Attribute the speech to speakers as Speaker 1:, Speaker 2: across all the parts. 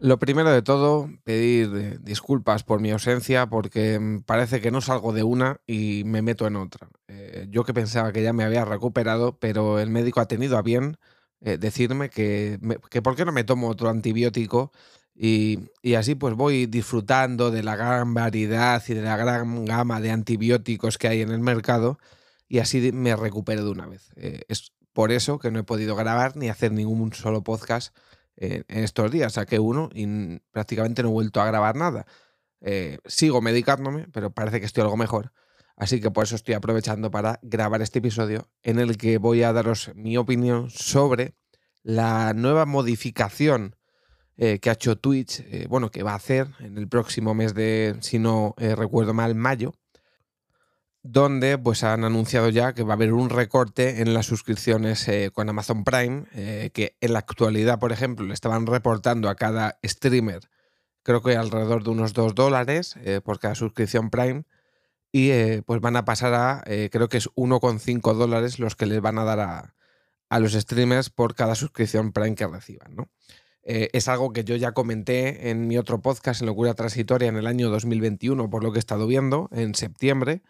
Speaker 1: Lo primero de todo, pedir eh, disculpas por mi ausencia porque mm, parece que no salgo de una y me meto en otra. Eh, yo que pensaba que ya me había recuperado, pero el médico ha tenido a bien eh, decirme que, que por qué no me tomo otro antibiótico y, y, así pues voy disfrutando de la gran variedad y de la gran gama de antibióticos que hay en el mercado y así me recupero de una vez. es por eso que no he podido grabar ni hacer ningún solo podcast en, estos días. Saqué uno y prácticamente no he vuelto a grabar nada. Eh, sigo medicándome, pero parece que estoy algo mejor. Así que por eso estoy aprovechando para grabar este episodio en el que voy a daros mi opinión sobre la nueva modificación eh, que ha hecho Twitch, eh, bueno, que va a hacer en el próximo mes de, si no recuerdo mal, mayo, donde pues han anunciado ya que va a haber un recorte en las suscripciones eh, con Amazon Prime, eh, que en la actualidad, por ejemplo, le estaban reportando a cada streamer, creo que alrededor de unos 2 dólares eh, por cada suscripción Prime, y pues van a pasar a, creo que es 1,5 dólares los que les van a dar a, a, los streamers por cada suscripción Prime que reciban, ¿no? es algo que yo ya comenté en mi otro podcast, en Locura Transitoria, en el año 2021, por lo que he estado viendo, en septiembre,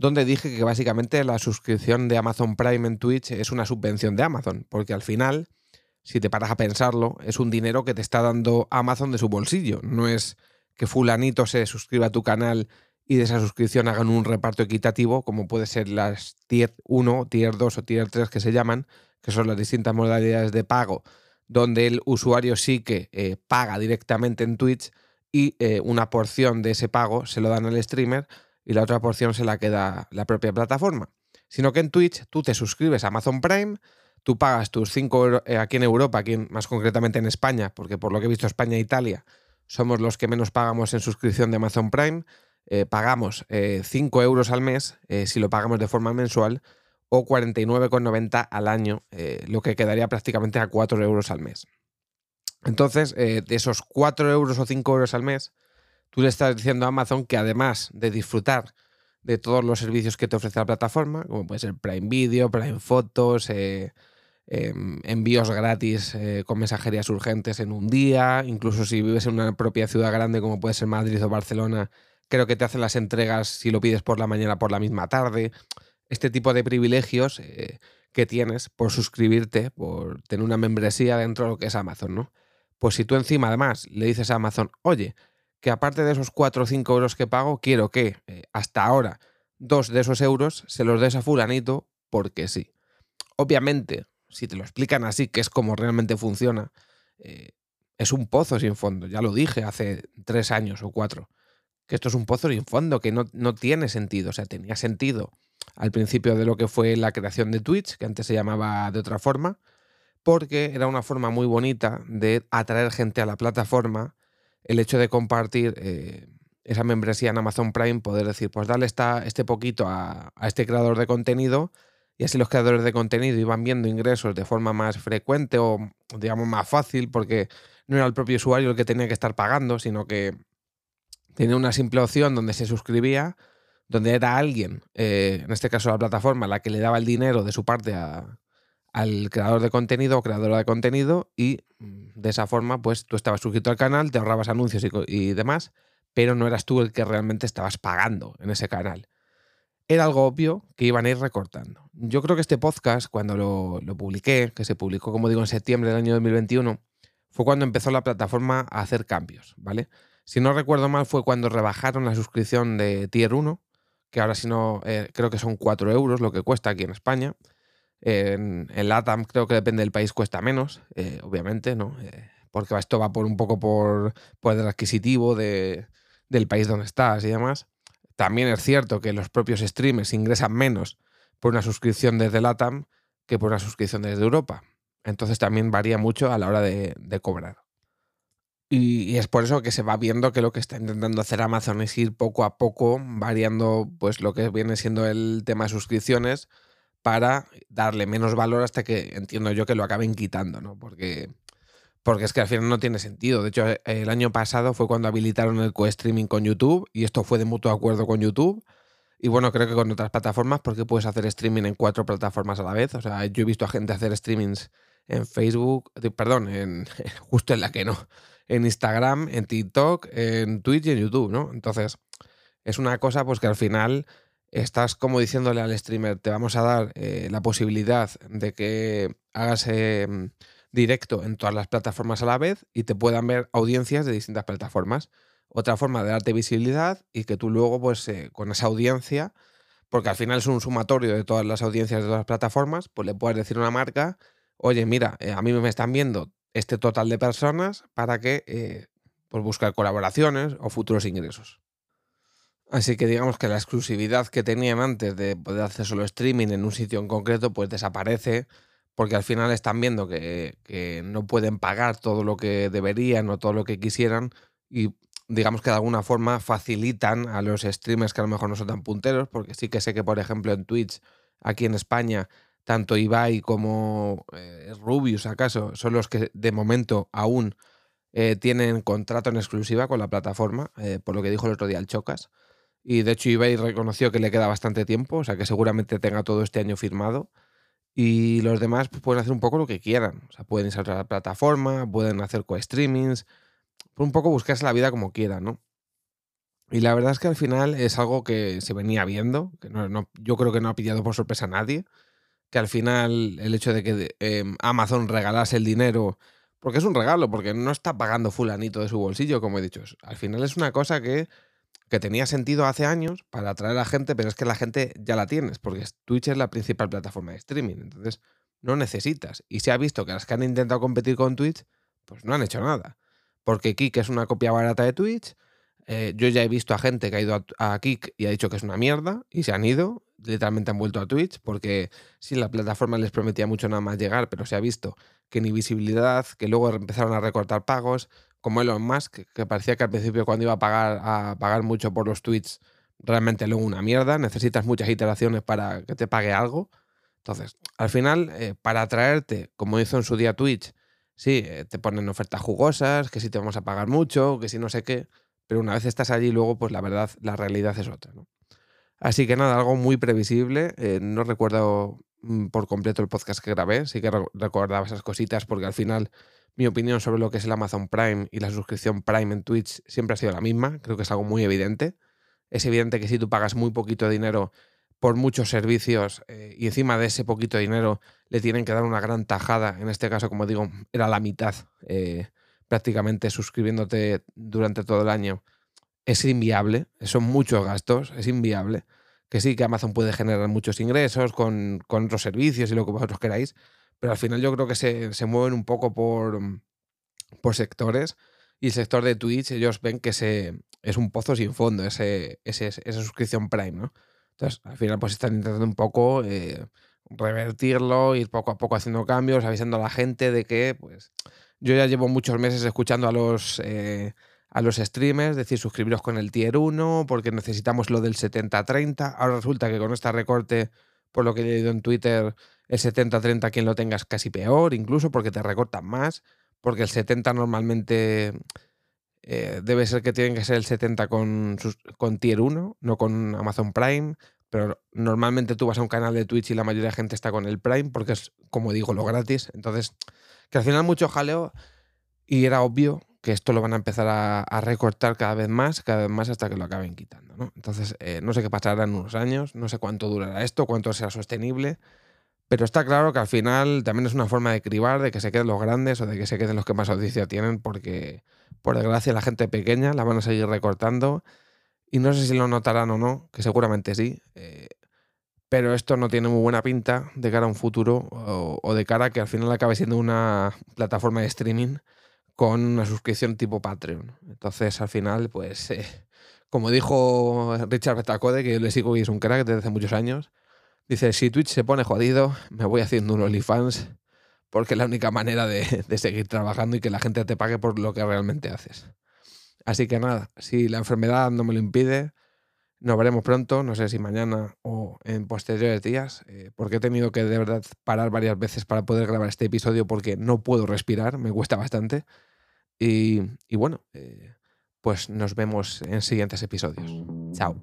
Speaker 1: donde dije que básicamente la suscripción de Amazon Prime en Twitch es una subvención de Amazon, porque al final, si te paras a pensarlo, es un dinero que te está dando Amazon de su bolsillo, no es que fulanito se suscriba a tu canal y de esa suscripción hagan un reparto equitativo, como puede ser las Tier 1, Tier 2 o Tier 3 que se llaman, que son las distintas modalidades de pago, donde el usuario sí que eh, paga directamente en Twitch y eh, una porción de ese pago se lo dan al streamer y la otra porción se la queda la propia plataforma. Sino que en Twitch tú te suscribes a Amazon Prime, tú pagas tus 5 euros eh, aquí en Europa, aquí más concretamente en España, porque por lo que he visto España e Italia somos los que menos pagamos en suscripción de Amazon Prime, eh, pagamos 5 eh, euros al mes si lo pagamos de forma mensual o 49,90 al año, lo que quedaría prácticamente a 4 euros al mes. Entonces, de esos 4 euros o 5 euros al mes, tú le estás diciendo a Amazon que además de disfrutar de todos los servicios que te ofrece la plataforma, como puede ser Prime Video, Prime Fotos, eh, em, envíos gratis eh, con mensajerías urgentes en un día, incluso si vives en una propia ciudad grande como puede ser Madrid o Barcelona, creo que te hacen las entregas si lo pides por la mañana por la misma tarde. Este tipo de privilegios eh, que tienes por suscribirte, por tener una membresía dentro de lo que es Amazon, ¿no? Pues si tú encima además le dices a Amazon, oye, que aparte de esos 4 o 5 euros que pago, quiero que eh, hasta ahora dos de esos euros se los des a fulanito porque sí. Obviamente, si te lo explican así, que es como realmente funciona, eh, es un pozo sin fondo. Ya lo dije hace tres años o cuatro, que esto es un pozo sin fondo, que no, no tiene sentido. O sea, tenía sentido al principio de lo que fue la creación de Twitch, que antes se llamaba de otra forma, porque era una forma muy bonita de atraer gente a la plataforma el hecho de compartir eh, esa membresía en Amazon Prime, poder decir, pues dale esta, este poquito a, este creador de contenido y así los creadores de contenido iban viendo ingresos de forma más frecuente o, digamos, más fácil, porque no era el propio usuario el que tenía que estar pagando, sino que tenía una simple opción donde se suscribía, donde era alguien, eh, en este caso la plataforma, la que le daba el dinero de su parte a, al creador de contenido o creadora de contenido y mm, de esa forma pues tú estabas suscrito al canal, te ahorrabas anuncios y, demás, pero no eras tú el que realmente estabas pagando en ese canal. Era algo obvio que iban a ir recortando. Yo creo que este podcast, cuando lo, lo publiqué, que se publicó como digo en septiembre del año 2021, fue cuando empezó la plataforma a hacer cambios, ¿vale? Si no recuerdo mal fue cuando rebajaron la suscripción de Tier 1, que ahora si no, eh, creo que son 4 euros lo que cuesta aquí en España en, el LATAM creo que depende del país cuesta menos, eh, obviamente, ¿no? Eh, porque esto va por un poco por poder adquisitivo de, del país donde estás y demás. También es cierto que los propios streamers ingresan menos por una suscripción desde LATAM que por una suscripción desde Europa. Entonces también varía mucho a la hora de, cobrar. Y, y, es por eso que se va viendo que lo que está intentando hacer Amazon es ir poco a poco variando pues lo que viene siendo el tema de suscripciones para darle menos valor hasta que entiendo yo que lo acaben quitando, ¿no? Porque, porque es que al final no tiene sentido. De hecho, eh, el año pasado fue cuando habilitaron el co-streaming con YouTube y esto fue de mutuo acuerdo con YouTube. Y bueno, creo que con otras plataformas, porque puedes hacer streaming en cuatro plataformas a la vez. O sea, yo he visto a gente hacer streamings en Facebook, perdón, en, justo en la que no, en Instagram, en TikTok, en Twitch y en YouTube, ¿no? Entonces, es una cosa pues que al final estás como diciéndole al streamer, te vamos a dar eh, la posibilidad de que hagas em, directo en todas las plataformas a la vez y te puedan ver audiencias de distintas plataformas. Otra forma de darte visibilidad y que tú luego, pues eh, con esa audiencia, porque al final es un sumatorio de todas las audiencias de todas las plataformas, pues le puedes decir a una marca, oye, mira, eh, a mí me están viendo este total de personas para que pues buscar colaboraciones o futuros ingresos. Así que digamos que la exclusividad que tenían antes de poder hacer solo streaming en un sitio en concreto, pues desaparece, porque al final están viendo que, no pueden pagar todo lo que deberían o todo lo que quisieran y digamos que de alguna forma facilitan a los streamers que a lo mejor no son tan punteros, porque sí que sé que, por ejemplo, en Twitch, aquí en España, tanto Ibai como eh, Rubius, acaso, son los que de momento aún eh, tienen contrato en exclusiva con la plataforma, eh, por lo que dijo el otro día el Chocas. Y de hecho eBay reconoció que le queda bastante tiempo, o sea que seguramente tenga todo este año firmado. Y los demás pues, pueden hacer un poco lo que quieran. O sea, pueden irse a la plataforma, pueden hacer co-streamings, un poco buscarse la vida como quieran, ¿no? Y la verdad es que al final es algo que se venía viendo, que no, yo creo que no ha pillado por sorpresa a nadie, que al final el hecho de que em, Amazon regalase el dinero, porque es un regalo, porque no está pagando fulanito de su bolsillo, como he dicho, al final es una cosa que que tenía sentido hace años para atraer a gente, pero es que la gente ya la tienes, porque Twitch es la principal plataforma de streaming, entonces no necesitas. Y se ha visto que las que han intentado competir con Twitch, pues no han hecho nada. Porque Kik es una copia barata de Twitch. Eh, yo ya he visto a gente que ha ido a, Kik y ha dicho que es una mierda y se han ido, literalmente han vuelto a Twitch, porque sí, la plataforma les prometía mucho nada más llegar, pero se ha visto que ni visibilidad, que luego empezaron a recortar pagos, como Elon Musk, que parecía que al principio cuando iba a pagar, a pagar mucho por los tweets, realmente luego una mierda, necesitas muchas iteraciones para que te pague algo. Entonces, al final, eh, para atraerte, como hizo en su día Twitch, sí, eh, te ponen ofertas jugosas, que si te vamos a pagar mucho, que si no sé qué, pero una vez estás allí, luego, pues la verdad, la realidad es otra. Así que nada, algo muy previsible. Eh, no recuerdo mm, por completo el podcast que grabé, sí que recordaba esas cositas porque al final mi opinión sobre lo que es el Amazon Prime y la suscripción Prime en Twitch siempre ha sido la misma. Creo que es algo muy evidente. Es evidente que si tú pagas muy poquito dinero por muchos servicios eh, y encima de ese poquito dinero le tienen que dar una gran tajada, en este caso, como digo, era la mitad eh, prácticamente suscribiéndote durante todo el año, es inviable. Son muchos gastos, es inviable. Que sí, que Amazon puede generar muchos ingresos con, con otros servicios y lo que vosotros queráis, pero al final yo creo que se, mueven un poco por, mm, por sectores y el sector de Twitch ellos ven que se, es un pozo sin fondo ese, esa suscripción Prime, ¿no? Entonces, al final pues están intentando un poco eh, revertirlo, ir poco a poco haciendo cambios, avisando a la gente de que, pues, yo ya llevo muchos meses escuchando a los, eh, a los streamers decir suscribiros con el tier 1 porque necesitamos lo del 70-30. Ahora resulta que con este recorte, por lo que he leído en Twitter, el 70-30 quien lo tengas casi peor, incluso porque te recortan más, porque el 70 normalmente eh, debe ser que tienen que ser el 70 con, con Tier 1, no con Amazon Prime, pero normalmente tú vas a un canal de Twitch y la mayoría de gente está con el Prime porque es, como digo, lo gratis. Entonces, que al final mucho jaleo y era obvio que esto lo van a empezar a, recortar cada vez más, cada vez más hasta que lo acaben quitando. ¿no? Entonces, eh, no sé qué pasará en unos años, no sé cuánto durará esto, cuánto será sostenible. Pero está claro que al final también es una forma de cribar, de que se queden los grandes o de que se queden los que más audiencia tienen, porque por desgracia la gente pequeña la van a seguir recortando. Y no sé si lo notarán o no, que seguramente sí. Eh, pero esto no tiene muy buena pinta de cara a un futuro o, de cara a que al final acabe siendo una plataforma de streaming con una suscripción tipo Patreon. Entonces al final, pues, eh, como dijo Richard Betacode, que yo le sigo y es un crack desde hace muchos años, Dice, si Twitch se pone jodido, me voy haciendo un OnlyFans porque es la única manera de, seguir trabajando y que la gente te pague por lo que realmente haces. Así que nada, si la enfermedad no me lo impide, nos veremos pronto, no sé si mañana o en posteriores días, eh, porque he tenido que de verdad parar varias veces para poder grabar este episodio porque no puedo respirar, me cuesta bastante. Y, bueno, eh, pues nos vemos en siguientes episodios. Chao.